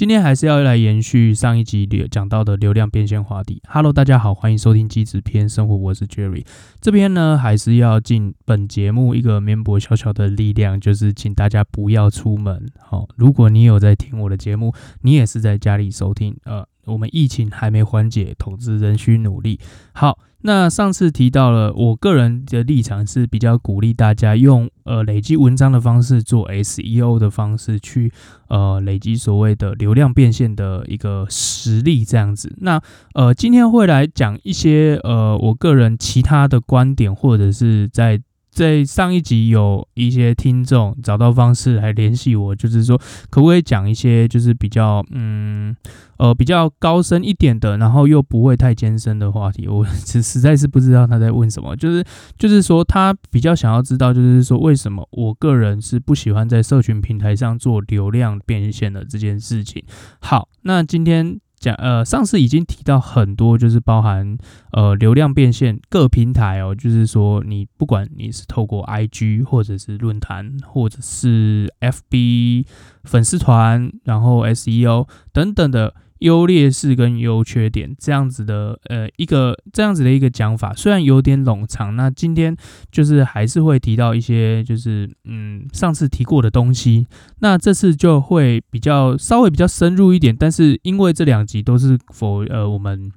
今天还是要来延续上一集讲到的流量变现话题。Hello，大家好，欢迎收听机子篇生活，我是 Jerry。这边呢，还是要尽本节目一个绵薄小小的力量，就是请大家不要出门。好，如果你有在听我的节目，你也是在家里收听。呃，我们疫情还没缓解，投资仍需努力。好。那上次提到了，我个人的立场是比较鼓励大家用呃累积文章的方式做 SEO 的方式去呃累积所谓的流量变现的一个实力这样子。那呃今天会来讲一些呃我个人其他的观点，或者是在。在上一集有一些听众找到方式来联系我，就是说可不可以讲一些就是比较嗯呃比较高深一点的，然后又不会太艰深的话题。我实实在是不知道他在问什么，就是就是说他比较想要知道，就是说为什么我个人是不喜欢在社群平台上做流量变现的这件事情。好，那今天。讲呃，上次已经提到很多，就是包含呃流量变现各平台哦，就是说你不管你是透过 IG 或者是论坛或者是 FB 粉丝团，然后 SEO 等等的。优劣势跟优缺点这样子的，呃，一个这样子的一个讲法，虽然有点冗长，那今天就是还是会提到一些，就是嗯，上次提过的东西，那这次就会比较稍微比较深入一点，但是因为这两集都是 for 呃我们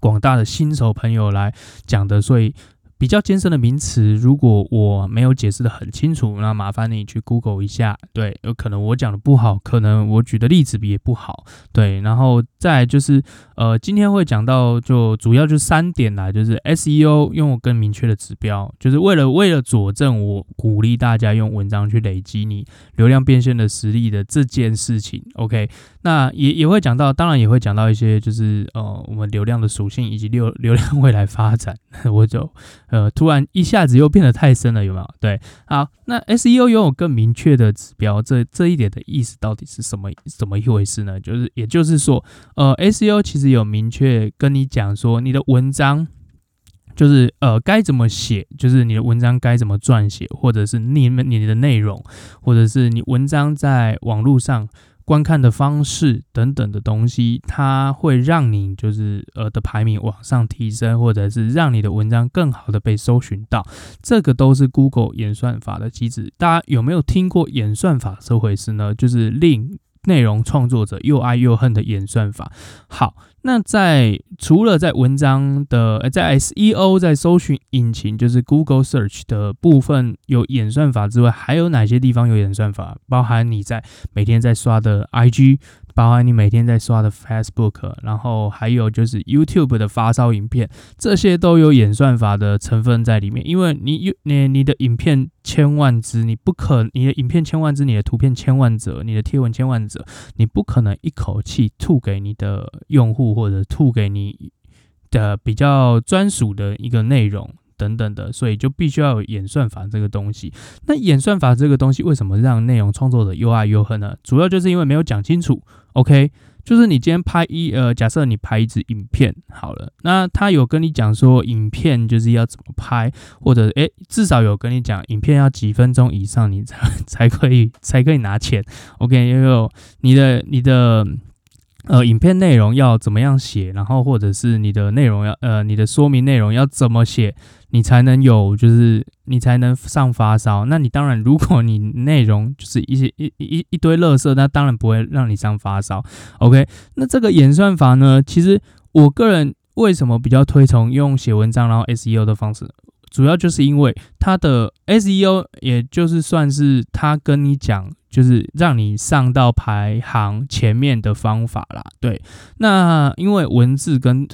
广大的新手朋友来讲的，所以。比较艰深的名词，如果我没有解释得很清楚，那麻烦你去 Google 一下。对，有可能我讲的不好，可能我举的例子也不好。对，然后再就是，呃，今天会讲到，就主要就三点啦，就是 SEO 用更明确的指标，就是为了为了佐证我鼓励大家用文章去累积你流量变现的实力的这件事情。OK，那也也会讲到，当然也会讲到一些，就是呃，我们流量的属性以及流 流量未来发展，我就。呃，突然一下子又变得太深了，有没有？对，好，那 SEO 拥有更明确的指标，这这一点的意思到底是什么？怎么一回事呢？就是，也就是说，呃，SEO 其实有明确跟你讲说，你的文章就是呃该怎么写，就是你的文章该怎么撰写，或者是你们你的内容，或者是你文章在网络上。观看的方式等等的东西，它会让你就是呃的排名往上提升，或者是让你的文章更好的被搜寻到，这个都是 Google 演算法的机制。大家有没有听过演算法这回事呢？就是令内容创作者又爱又恨的演算法。好。那在除了在文章的在 SEO 在搜寻引擎，就是 Google Search 的部分有演算法之外，还有哪些地方有演算法？包含你在每天在刷的 IG。包含你每天在刷的 Facebook，然后还有就是 YouTube 的发烧影片，这些都有演算法的成分在里面。因为你有你你的影片千万支，你不可你的影片千万支，你的图片千万则，你的贴文千万者，你不可能一口气吐给你的用户或者吐给你的比较专属的一个内容。等等的，所以就必须要有演算法这个东西。那演算法这个东西为什么让内容创作者又爱又恨呢？主要就是因为没有讲清楚。OK，就是你今天拍一呃，假设你拍一支影片好了，那他有跟你讲说影片就是要怎么拍，或者诶，至少有跟你讲影片要几分钟以上你才 才可以才可以拿钱。OK，又有你的你的。呃，影片内容要怎么样写，然后或者是你的内容要呃，你的说明内容要怎么写，你才能有，就是你才能上发烧。那你当然，如果你内容就是一些一一一堆垃圾，那当然不会让你上发烧。OK，那这个演算法呢，其实我个人为什么比较推崇用写文章然后 SEO 的方式？主要就是因为它的 SEO，也就是算是他跟你讲，就是让你上到排行前面的方法啦。对，那因为文字跟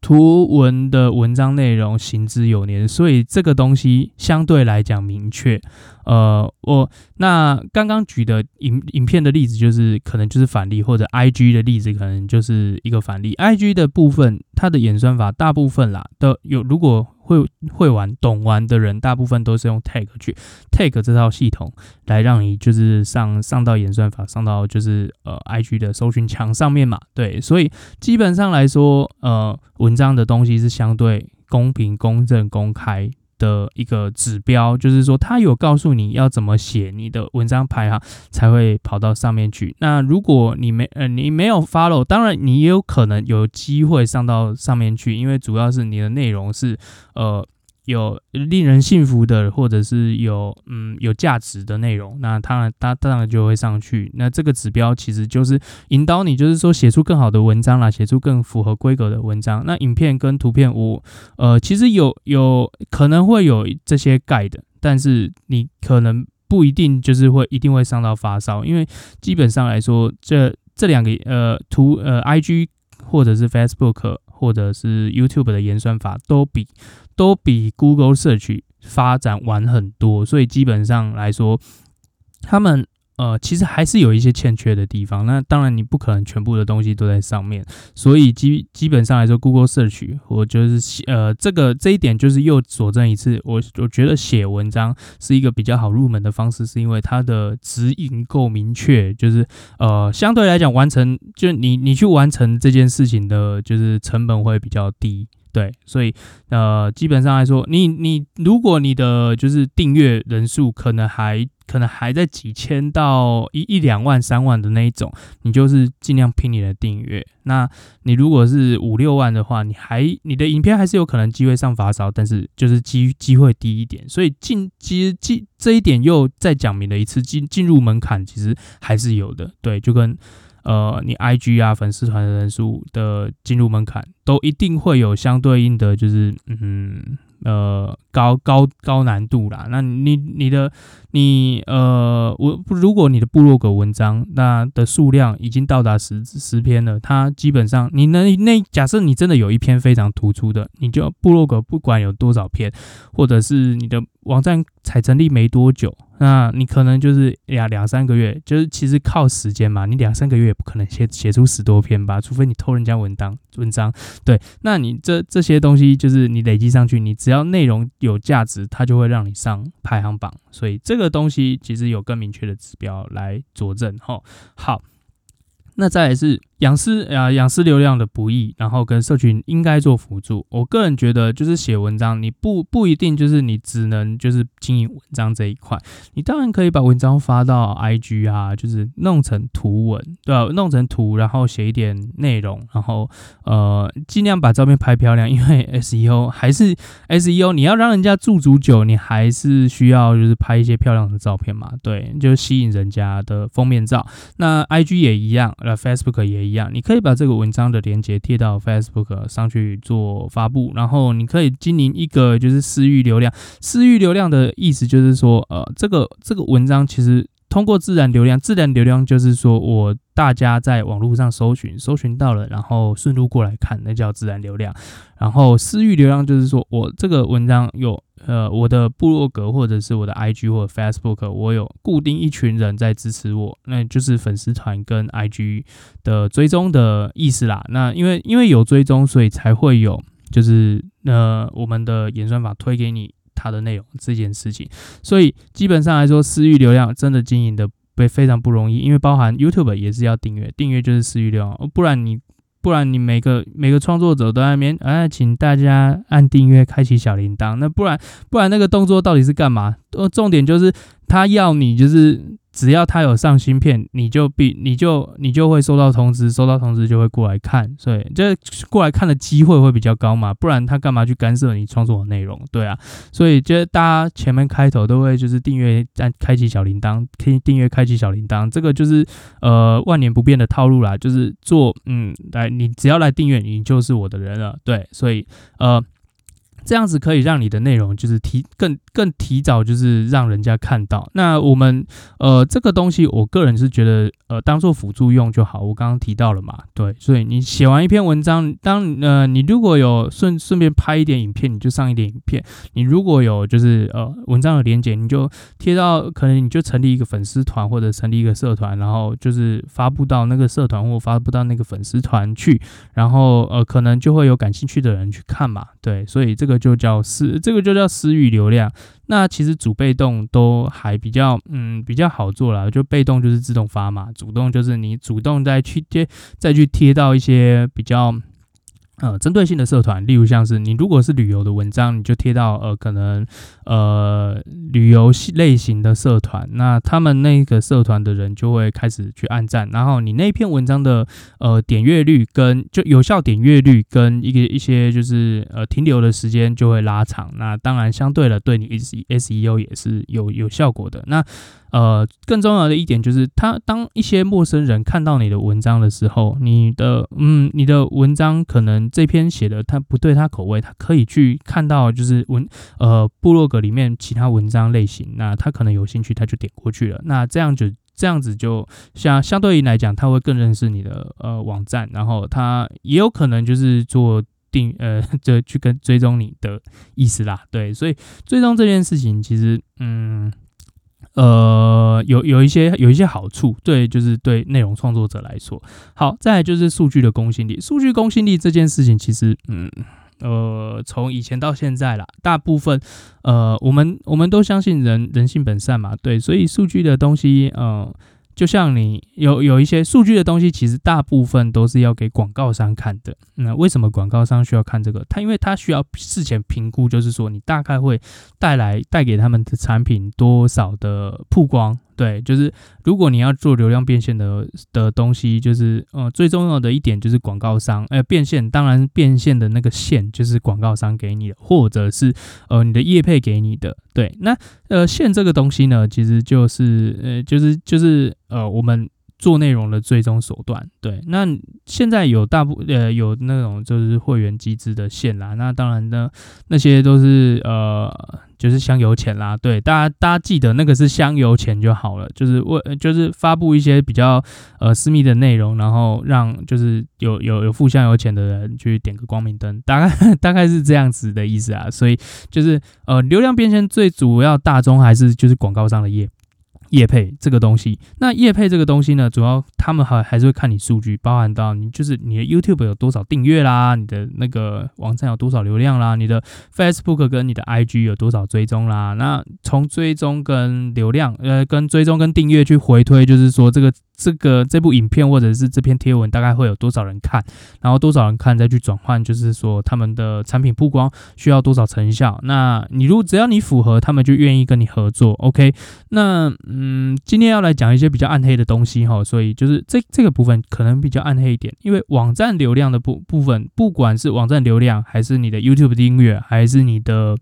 图文的文章内容行之有年，所以这个东西相对来讲明确。呃，我那刚刚举的影影片的例子，就是可能就是反例，或者 IG 的例子可能就是一个反例。IG 的部分，它的演算法大部分啦都有，如果会会玩懂玩的人，大部分都是用 tag 去 tag 这套系统来让你就是上上到演算法，上到就是呃 IG 的搜寻墙上面嘛。对，所以基本上来说，呃，文章的东西是相对公平、公正、公开。的一个指标，就是说它有告诉你要怎么写你的文章排行才会跑到上面去。那如果你没呃你没有 follow，当然你也有可能有机会上到上面去，因为主要是你的内容是呃。有令人信服的，或者是有嗯有价值的内容，那当然它当然就会上去。那这个指标其实就是引导你，就是说写出更好的文章啦，写出更符合规格的文章。那影片跟图片我，呃其实有有可能会有这些 guide，但是你可能不一定就是会一定会上到发烧，因为基本上来说，这这两个呃图呃 IG 或者是 Facebook 或者是 YouTube 的演算法都比。都比 Google Search 发展晚很多，所以基本上来说，他们呃其实还是有一些欠缺的地方。那当然你不可能全部的东西都在上面，所以基基本上来说，Google Search 我就是呃这个这一点就是又佐证一次，我我觉得写文章是一个比较好入门的方式，是因为它的指引够明确，就是呃相对来讲完成就你你去完成这件事情的，就是成本会比较低。对，所以呃，基本上来说，你你如果你的就是订阅人数可能还可能还在几千到一一两万、三万的那一种，你就是尽量拼你的订阅。那你如果是五六万的话，你还你的影片还是有可能机会上发烧，但是就是机机会低一点。所以进其实进这一点又再讲明了一次，进进入门槛其实还是有的。对，就跟。呃，你 IG 啊，粉丝团的人数的进入门槛，都一定会有相对应的，就是嗯。呃，高高高难度啦。那你你的你呃，我如果你的部落格文章那的数量已经到达十十篇了，它基本上你能那假设你真的有一篇非常突出的，你就部落格不管有多少篇，或者是你的网站才成立没多久，那你可能就是呀两三个月，就是其实靠时间嘛，你两三个月也不可能写写出十多篇吧，除非你偷人家文档文章，对，那你这这些东西就是你累积上去，你。只要内容有价值，它就会让你上排行榜，所以这个这东西其实有更明确的指标来佐证。吼，好，那再来是。养丝啊，养丝流量的不易，然后跟社群应该做辅助。我个人觉得，就是写文章，你不不一定就是你只能就是经营文章这一块，你当然可以把文章发到 IG 啊，就是弄成图文，对吧？弄成图，然后写一点内容，然后呃，尽量把照片拍漂亮，因为 SEO 还是 SEO，你要让人家驻足久，你还是需要就是拍一些漂亮的照片嘛，对，就吸引人家的封面照。那 IG 也一样，呃，Facebook 也。一样，你可以把这个文章的链接贴到 Facebook 上去做发布，然后你可以经营一个就是私域流量。私域流量的意思就是说，呃，这个这个文章其实通过自然流量，自然流量就是说我大家在网络上搜寻，搜寻到了，然后顺路过来看，那叫自然流量。然后私域流量就是说我这个文章有。呃，我的部落格或者是我的 IG 或者 Facebook，我有固定一群人在支持我，那就是粉丝团跟 IG 的追踪的意思啦。那因为因为有追踪，所以才会有就是呃我们的演算法推给你它的内容这件事情。所以基本上来说，私域流量真的经营的非非常不容易，因为包含 YouTube 也是要订阅，订阅就是私域流量，不然你。不然你每个每个创作者都在那边，哎，请大家按订阅，开启小铃铛。那不然不然那个动作到底是干嘛？呃，重点就是他要你就是。只要他有上新片，你就必你就你就会收到通知，收到通知就会过来看，所以这过来看的机会会比较高嘛，不然他干嘛去干涉你创作的内容？对啊，所以就大家前面开头都会就是订阅按开启小铃铛，可以订阅开启小铃铛，这个就是呃万年不变的套路啦，就是做嗯来你只要来订阅，你就是我的人了，对，所以呃。这样子可以让你的内容就是提更更提早，就是让人家看到。那我们呃这个东西，我个人是觉得呃当做辅助用就好。我刚刚提到了嘛，对，所以你写完一篇文章，当呃你如果有顺顺便拍一点影片，你就上一点影片。你如果有就是呃文章的连结，你就贴到，可能你就成立一个粉丝团或者成立一个社团，然后就是发布到那个社团或发布到那个粉丝团去，然后呃可能就会有感兴趣的人去看嘛，对，所以这个。就叫私，这个就叫私域流量。那其实主被动都还比较，嗯，比较好做啦。就被动就是自动发嘛，主动就是你主动再去贴，再去贴到一些比较，呃，针对性的社团，例如像是你如果是旅游的文章，你就贴到呃可能呃旅游类型的社团，那他们那个社团的人就会开始去按赞，然后你那篇文章的呃点阅率跟就有效点阅率跟一个一些就是呃停留的时间就会拉长，那当然相对的对你 SEO 也是有有效果的。那呃，更重要的一点就是，他当一些陌生人看到你的文章的时候，你的嗯，你的文章可能这篇写的他不对他口味，他可以去看到就是文呃部落格里面其他文章类型，那他可能有兴趣，他就点过去了。那这样就这样子就相相对于来讲，他会更认识你的呃网站，然后他也有可能就是做定 呃就去跟追踪你的意思啦。对，所以追踪这件事情其实嗯。呃，有有一些有一些好处，对，就是对内容创作者来说，好，再来就是数据的公信力。数据公信力这件事情，其实，嗯，呃，从以前到现在啦，大部分，呃，我们我们都相信人人性本善嘛，对，所以数据的东西，嗯。就像你有有一些数据的东西，其实大部分都是要给广告商看的。那为什么广告商需要看这个？他因为他需要事前评估，就是说你大概会带来带给他们的产品多少的曝光。对，就是如果你要做流量变现的的东西，就是呃最重要的一点就是广告商，呃变现，当然变现的那个线就是广告商给你的，或者是呃你的业配给你的。对，那呃线这个东西呢，其实就是呃就是就是呃我们。做内容的最终手段，对，那现在有大部呃有那种就是会员机制的线啦，那当然呢那些都是呃就是香油钱啦，对，大家大家记得那个是香油钱就好了，就是为就是发布一些比较呃私密的内容，然后让就是有有有付香油钱的人去点个光明灯，大概大概是这样子的意思啊，所以就是呃流量变现最主要大宗还是就是广告商的业。业配这个东西，那业配这个东西呢，主要他们还还是会看你数据，包含到你就是你的 YouTube 有多少订阅啦，你的那个网站有多少流量啦，你的 Facebook 跟你的 IG 有多少追踪啦。那从追踪跟流量，呃，跟追踪跟订阅去回推，就是说这个。这个这部影片或者是这篇贴文大概会有多少人看，然后多少人看再去转换，就是说他们的产品曝光需要多少成效。那你如果只要你符合，他们就愿意跟你合作。OK，那嗯，今天要来讲一些比较暗黑的东西哈，所以就是这这个部分可能比较暗黑一点，因为网站流量的部部分，不管是网站流量，还是你的 YouTube 订阅，还是你的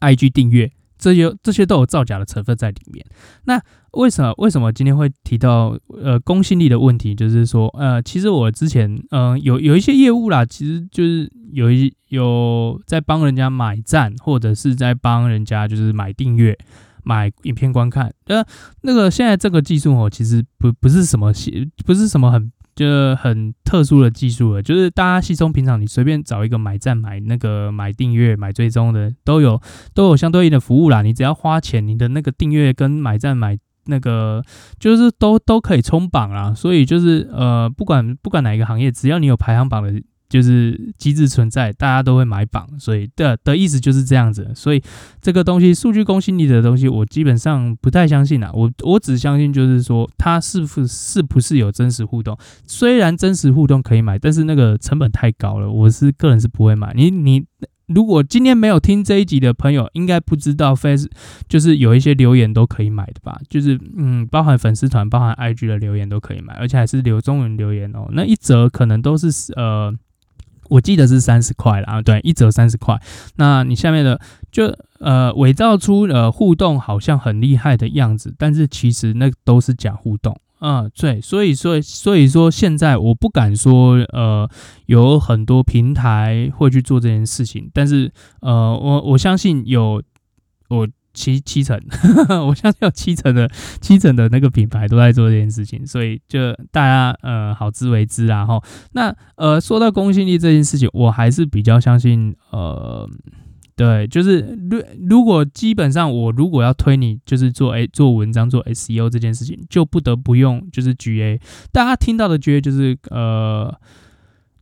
IG 订阅。这些这些都有造假的成分在里面。那为什么为什么今天会提到呃公信力的问题？就是说呃，其实我之前嗯、有有一些业务啦，其实就是有一有在帮人家买赞，或者是在帮人家就是买订阅、买影片观看。呃，那个现在这个技术哦，其实不不是什么不是什么很。就很特殊的技术了，就是大家稀松平常，你随便找一个买站、买那个买订阅、买追踪的，都有都有相对应的服务啦。你只要花钱，你的那个订阅跟买站买那个，就是都都可以冲榜啦。所以就是呃，不管不管哪一个行业，只要你有排行榜的。就是机制存在，大家都会买榜，所以的的意思就是这样子。所以这个东西，数据公信力的东西，我基本上不太相信啊。我我只相信就是说，它是不是不是有真实互动？虽然真实互动可以买，但是那个成本太高了，我是个人是不会买。你你如果今天没有听这一集的朋友，应该不知道 Face 就是有一些留言都可以买的吧？就是嗯，包含粉丝团、包含 IG 的留言都可以买，而且还是留中文留言哦。那一则可能都是呃。我记得是三十块了啊，对，一折三十块。那你下面的就呃伪造出呃互动好像很厉害的样子，但是其实那都是假互动嗯，对，所以说所以说现在我不敢说呃有很多平台会去做这件事情，但是呃我我相信有我。七七成，我相信有七成的七成的那个品牌都在做这件事情，所以就大家呃好自为之啊齁。那呃说到公信力这件事情，我还是比较相信呃对，就是如如果基本上我如果要推你就是做诶做文章做 SEO 这件事情，就不得不用就是 GA，大家听到的 GA 就是呃。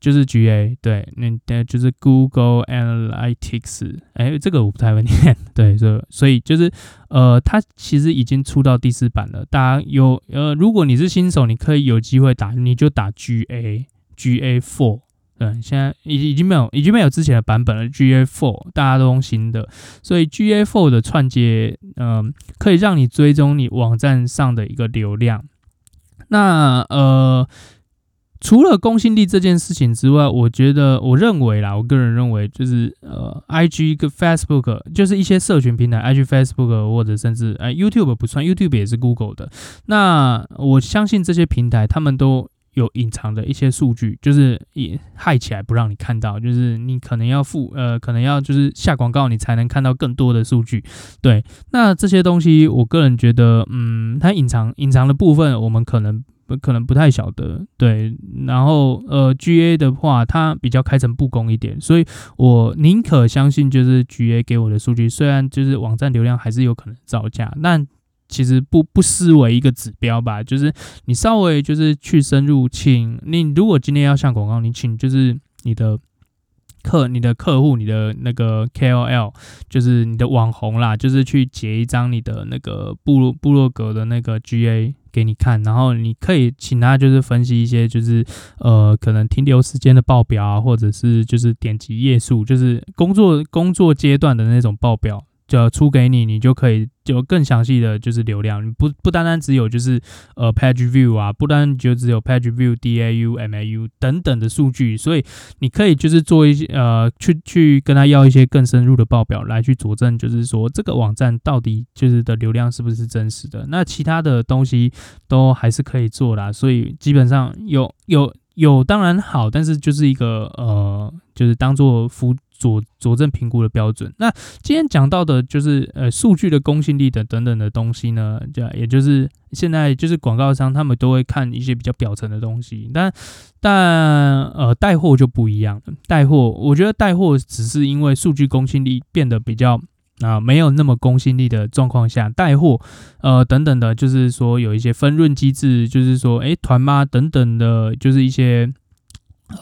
就是 GA 对，那就是 Google Analytics，哎，这个我不太会念，对，所以所以就是呃，它其实已经出到第四版了。大家有呃，如果你是新手，你可以有机会打，你就打 GA GA Four，对，现在已已经没有已经没有之前的版本了 GA Four 大家都用新的，所以 GA Four 的串接，嗯、可以让你追踪你网站上的一个流量。那呃。除了公信力这件事情之外，我觉得，我认为啦，我个人认为，就是呃，IG 跟 Facebook，就是一些社群平台，IG、Facebook 或者甚至呃，YouTube 不算，YouTube 也是 Google 的。那我相信这些平台，他们都有隐藏的一些数据，就是也害起来不让你看到，就是你可能要付呃，可能要就是下广告，你才能看到更多的数据。对，那这些东西，我个人觉得，嗯，它隐藏隐藏的部分，我们可能。可能不太晓得，对，然后呃，GA 的话，它比较开诚布公一点，所以我宁可相信就是 GA 给我的数据，虽然就是网站流量还是有可能造假，但其实不不失为一个指标吧，就是你稍微就是去深入，请你如果今天要上广告，你请就是你的客、你的客户、你的那个 KOL，就是你的网红啦，就是去截一张你的那个部落部落格的那个 GA。给你看，然后你可以请他就是分析一些就是呃可能停留时间的报表啊，或者是就是点击页数，就是工作工作阶段的那种报表。就出给你，你就可以就更详细的就是流量，不不单单只有就是呃 page view 啊，不单就只有 page view、DAU、MAU 等等的数据，所以你可以就是做一些呃去去跟他要一些更深入的报表来去佐证，就是说这个网站到底就是的流量是不是真实的。那其他的东西都还是可以做的，所以基本上有有有当然好，但是就是一个呃就是当做辅。佐佐证评估的标准。那今天讲到的就是呃数据的公信力的等等的东西呢，就也就是现在就是广告商他们都会看一些比较表层的东西，但但呃带货就不一样了。带货我觉得带货只是因为数据公信力变得比较啊、没有那么公信力的状况下，带货呃等等的，就是说有一些分润机制，就是说诶团妈等等的，就是一些。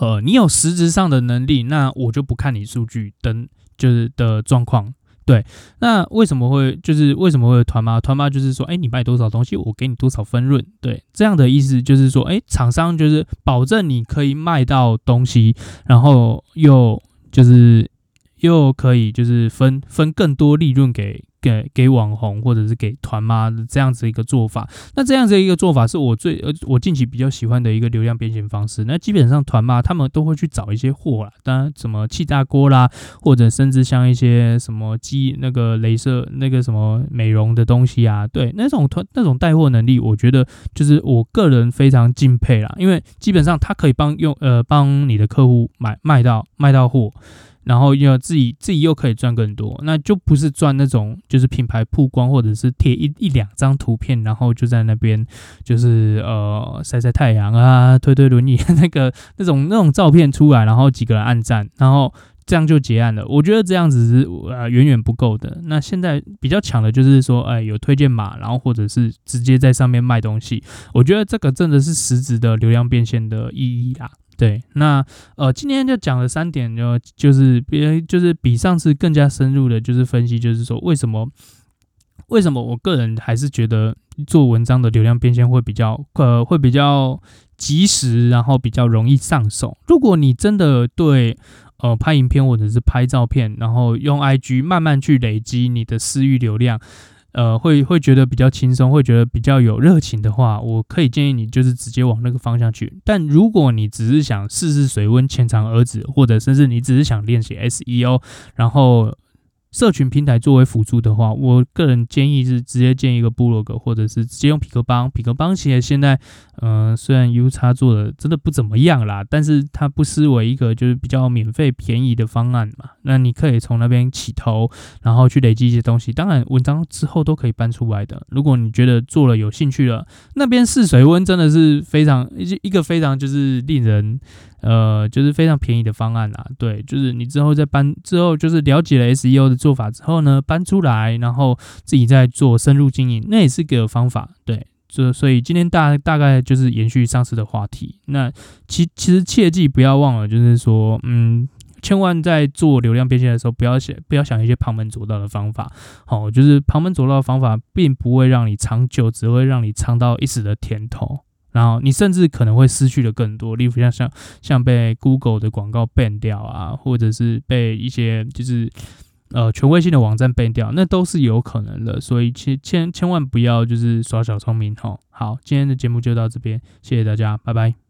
呃，你有实质上的能力，那我就不看你数据等就是的状况。对，那为什么会就是为什么会团妈？团妈就是说，哎，你卖多少东西，我给你多少分润。对，这样的意思就是说，哎，厂商就是保证你可以卖到东西，然后又就是又可以就是分分更多利润给。给给网红或者是给团妈这样子一个做法，那这样子一个做法是我最呃我近期比较喜欢的一个流量变现方式。那基本上团妈他们都会去找一些货啦，当然什么气炸锅啦，或者甚至像一些什么机那个镭射那个什么美容的东西啊，对那种团那种带货能力，我觉得就是我个人非常敬佩啦，因为基本上他可以帮用呃帮你的客户买卖到卖到货。然后又自己自己又可以赚更多，那就不是赚那种就是品牌曝光或者是贴一一两张图片，然后就在那边就是呃晒晒太阳啊，推推轮椅那个那种那种照片出来，然后几个人按赞，然后这样就结案了。我觉得这样子是呃远远不够的。那现在比较强的就是说，哎，有推荐码，然后或者是直接在上面卖东西。我觉得这个真的是实质的流量变现的意义啦。对，那呃，今天就讲了三点，就就是别就是比上次更加深入的，就是分析，就是说为什么为什么我个人还是觉得做文章的流量变现会比较呃会比较及时，然后比较容易上手。如果你真的对呃拍影片或者是拍照片，然后用 IG 慢慢去累积你的私域流量。呃，会会觉得比较轻松，会觉得比较有热情的话，我可以建议你就是直接往那个方向去。但如果你只是想试试水温、浅尝而止，或者甚至你只是想练习 SEO，然后。社群平台作为辅助的话，我个人建议是直接建一个部落格，或者是直接用匹克邦。匹克邦其实现在，嗯、虽然 UX 做的真的不怎么样啦，但是它不失为一个就是比较免费便宜的方案嘛。那你可以从那边起头，然后去累积一些东西。当然，文章之后都可以搬出来的。如果你觉得做了有兴趣了，那边试水温真的是非常一一个非常就是令人。呃，就是非常便宜的方案啦，对，就是你之后再搬之后，就是了解了 SEO 的做法之后呢，搬出来，然后自己再做深入经营，那也是个方法，对，就所以今天大大概就是延续上次的话题，那其其实切记不要忘了，就是说，嗯，千万在做流量变现的时候，不要想不要想一些旁门左道的方法，好，就是旁门左道的方法并不会让你长久，只会让你尝到一时的甜头。然后你甚至可能会失去的更多，例如像像像被 Google 的广告 ban 掉啊，或者是被一些就是呃权威性的网站 ban 掉，那都是有可能的。所以千千千万不要就是耍小聪明吼。好，今天的节目就到这边，谢谢大家，拜拜。